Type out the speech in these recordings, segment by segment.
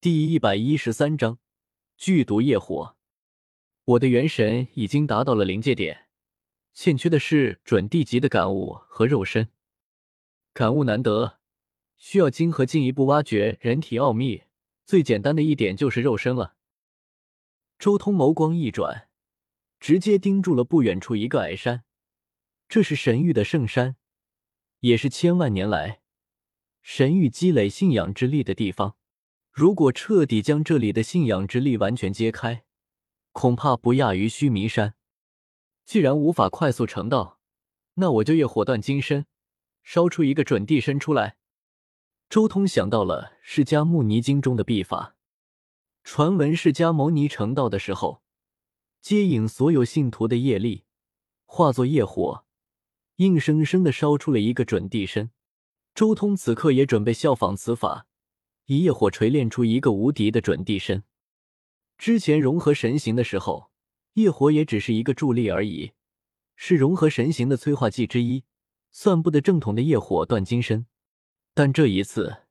第一百一十三章剧毒业火。我的元神已经达到了临界点，欠缺的是准地级的感悟和肉身。感悟难得，需要今河进一步挖掘人体奥秘。最简单的一点就是肉身了。周通眸光一转，直接盯住了不远处一个矮山。这是神域的圣山，也是千万年来神域积累信仰之力的地方。如果彻底将这里的信仰之力完全揭开，恐怕不亚于须弥山。既然无法快速成道，那我就业火断金身，烧出一个准地身出来。周通想到了释迦牟尼经中的秘法，传闻释迦牟尼成道的时候，接引所有信徒的业力，化作业火，硬生生的烧出了一个准地身。周通此刻也准备效仿此法。以业火锤炼出一个无敌的准地身。之前融合神形的时候，业火也只是一个助力而已，是融合神形的催化剂之一，算不得正统的业火断金身。但这一次，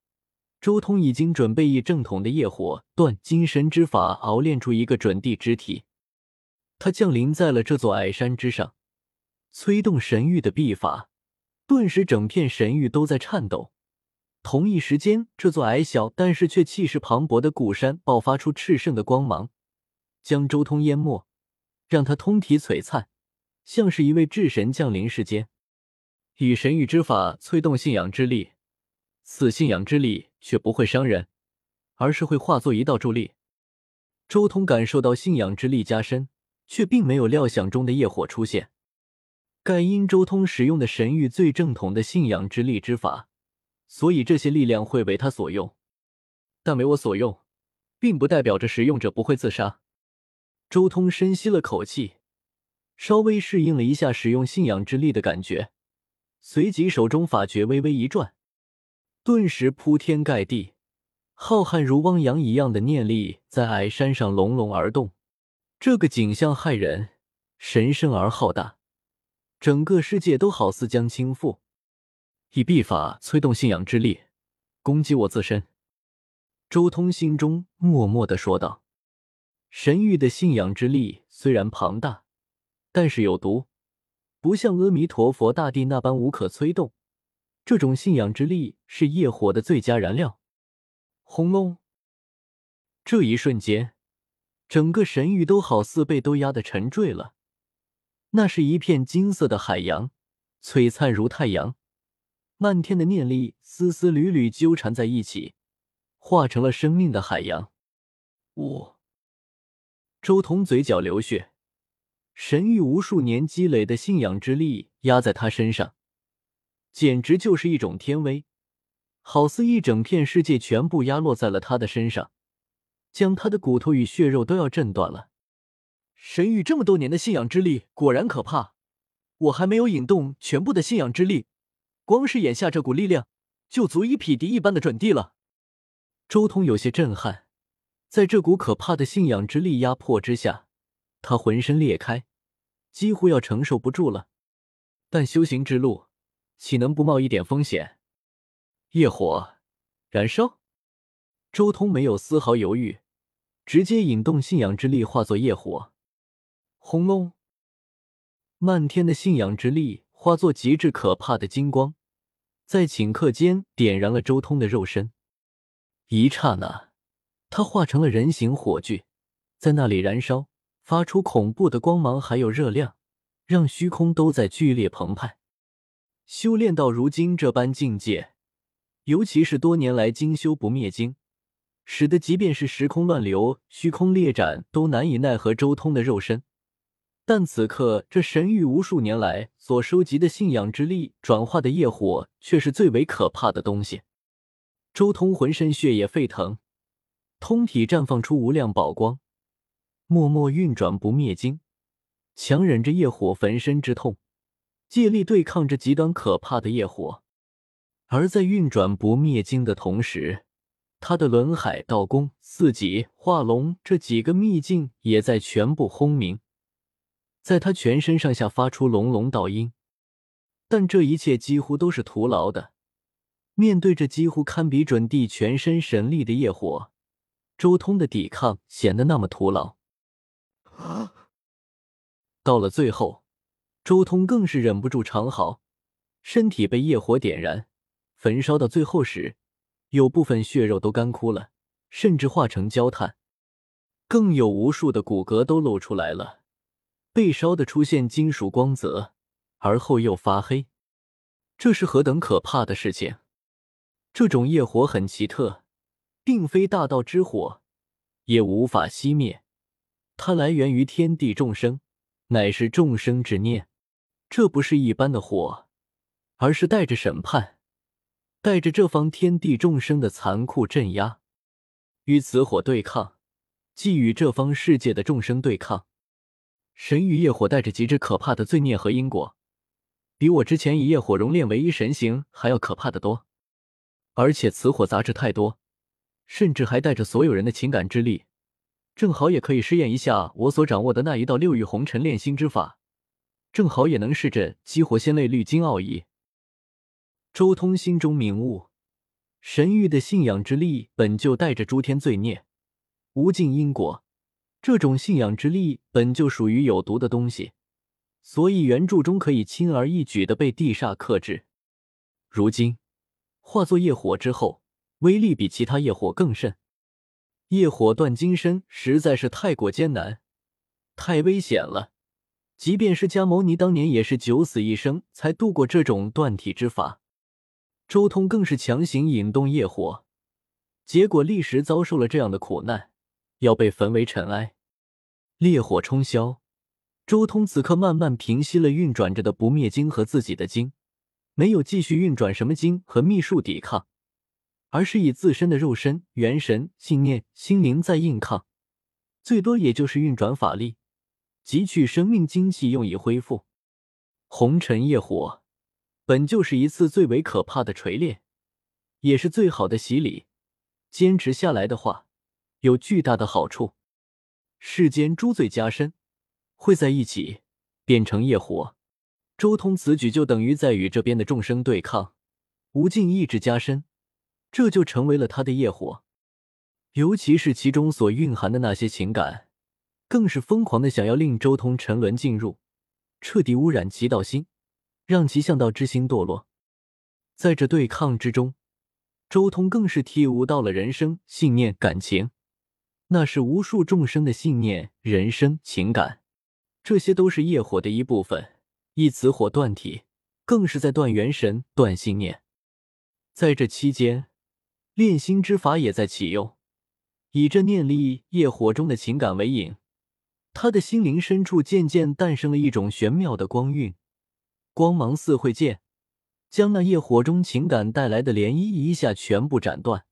周通已经准备以正统的业火断金身之法熬炼出一个准地之体。他降临在了这座矮山之上，催动神域的秘法，顿时整片神域都在颤抖。同一时间，这座矮小但是却气势磅礴的古山爆发出炽盛的光芒，将周通淹没，让他通体璀璨，像是一位至神降临世间。以神域之法催动信仰之力，此信仰之力却不会伤人，而是会化作一道助力。周通感受到信仰之力加深，却并没有料想中的业火出现。盖因周通使用的神域最正统的信仰之力之法。所以这些力量会为他所用，但为我所用，并不代表着使用者不会自杀。周通深吸了口气，稍微适应了一下使用信仰之力的感觉，随即手中法诀微微一转，顿时铺天盖地、浩瀚如汪洋一样的念力在矮山上隆隆而动。这个景象骇人，神圣而浩大，整个世界都好似将倾覆。以秘法催动信仰之力，攻击我自身。周通心中默默的说道：“神域的信仰之力虽然庞大，但是有毒，不像阿弥陀佛大帝那般无可催动。这种信仰之力是业火的最佳燃料。”轰隆！这一瞬间，整个神域都好似被都压得沉坠了。那是一片金色的海洋，璀璨如太阳。漫天的念力丝丝缕缕纠缠在一起，化成了生命的海洋。我，周彤嘴角流血，神域无数年积累的信仰之力压在他身上，简直就是一种天威，好似一整片世界全部压落在了他的身上，将他的骨头与血肉都要震断了。神域这么多年的信仰之力果然可怕，我还没有引动全部的信仰之力。光是眼下这股力量，就足以匹敌一般的准地了。周通有些震撼，在这股可怕的信仰之力压迫之下，他浑身裂开，几乎要承受不住了。但修行之路，岂能不冒一点风险？业火燃烧，周通没有丝毫犹豫，直接引动信仰之力化作业火。轰隆！漫天的信仰之力化作极致可怕的金光。在顷刻间点燃了周通的肉身，一刹那，他化成了人形火炬，在那里燃烧，发出恐怖的光芒，还有热量，让虚空都在剧烈澎湃。修炼到如今这般境界，尤其是多年来精修不灭经，使得即便是时空乱流、虚空裂斩都难以奈何周通的肉身。但此刻，这神域无数年来所收集的信仰之力转化的业火，却是最为可怕的东西。周通浑身血液沸腾，通体绽放出无量宝光，默默运转不灭经，强忍着业火焚身之痛，借力对抗着极端可怕的业火。而在运转不灭经的同时，他的轮海、道宫、四级、化龙这几个秘境也在全部轰鸣。在他全身上下发出隆隆倒音，但这一切几乎都是徒劳的。面对着几乎堪比准地全身神力的业火，周通的抵抗显得那么徒劳。到了最后，周通更是忍不住长嚎，身体被业火点燃，焚烧到最后时，有部分血肉都干枯了，甚至化成焦炭，更有无数的骨骼都露出来了，被烧的出现金属光泽，而后又发黑。这是何等可怕的事情！这种业火很奇特，并非大道之火，也无法熄灭。它来源于天地众生，乃是众生之念。这不是一般的火，而是带着审判，带着这方天地众生的残酷镇压。与此火对抗，即与这方世界的众生对抗。神域业火带着极致可怕的罪孽和因果，比我之前以业火熔炼唯一神形还要可怕的多。而且此火杂质太多，甚至还带着所有人的情感之力，正好也可以试验一下我所掌握的那一道六域红尘炼心之法，正好也能试着激活仙类绿金奥义。周通心中明悟，神域的信仰之力本就带着诸天罪孽、无尽因果，这种信仰之力本就属于有毒的东西，所以原著中可以轻而易举的被地煞克制。如今。化作业火之后，威力比其他业火更甚。业火断金身实在是太过艰难，太危险了。即便是加牟尼当年也是九死一生才度过这种断体之法。周通更是强行引动业火，结果立时遭受了这样的苦难，要被焚为尘埃。烈火冲霄，周通此刻慢慢平息了运转着的不灭经和自己的经。没有继续运转什么经和秘术抵抗，而是以自身的肉身、元神、信念、心灵在硬抗，最多也就是运转法力，汲取生命精气用以恢复。红尘业火本就是一次最为可怕的锤炼，也是最好的洗礼。坚持下来的话，有巨大的好处。世间诸罪加深，会在一起变成业火。周通此举就等于在与这边的众生对抗，无尽意志加深，这就成为了他的业火。尤其是其中所蕴含的那些情感，更是疯狂的想要令周通沉沦进入，彻底污染其道心，让其向道之心堕落。在这对抗之中，周通更是体悟到了人生、信念、感情，那是无数众生的信念、人生、情感，这些都是业火的一部分。一此火断体，更是在断元神、断信念。在这期间，炼心之法也在启用，以这念力业火中的情感为引，他的心灵深处渐渐诞生了一种玄妙的光晕，光芒似慧剑，将那业火中情感带来的涟漪一下全部斩断。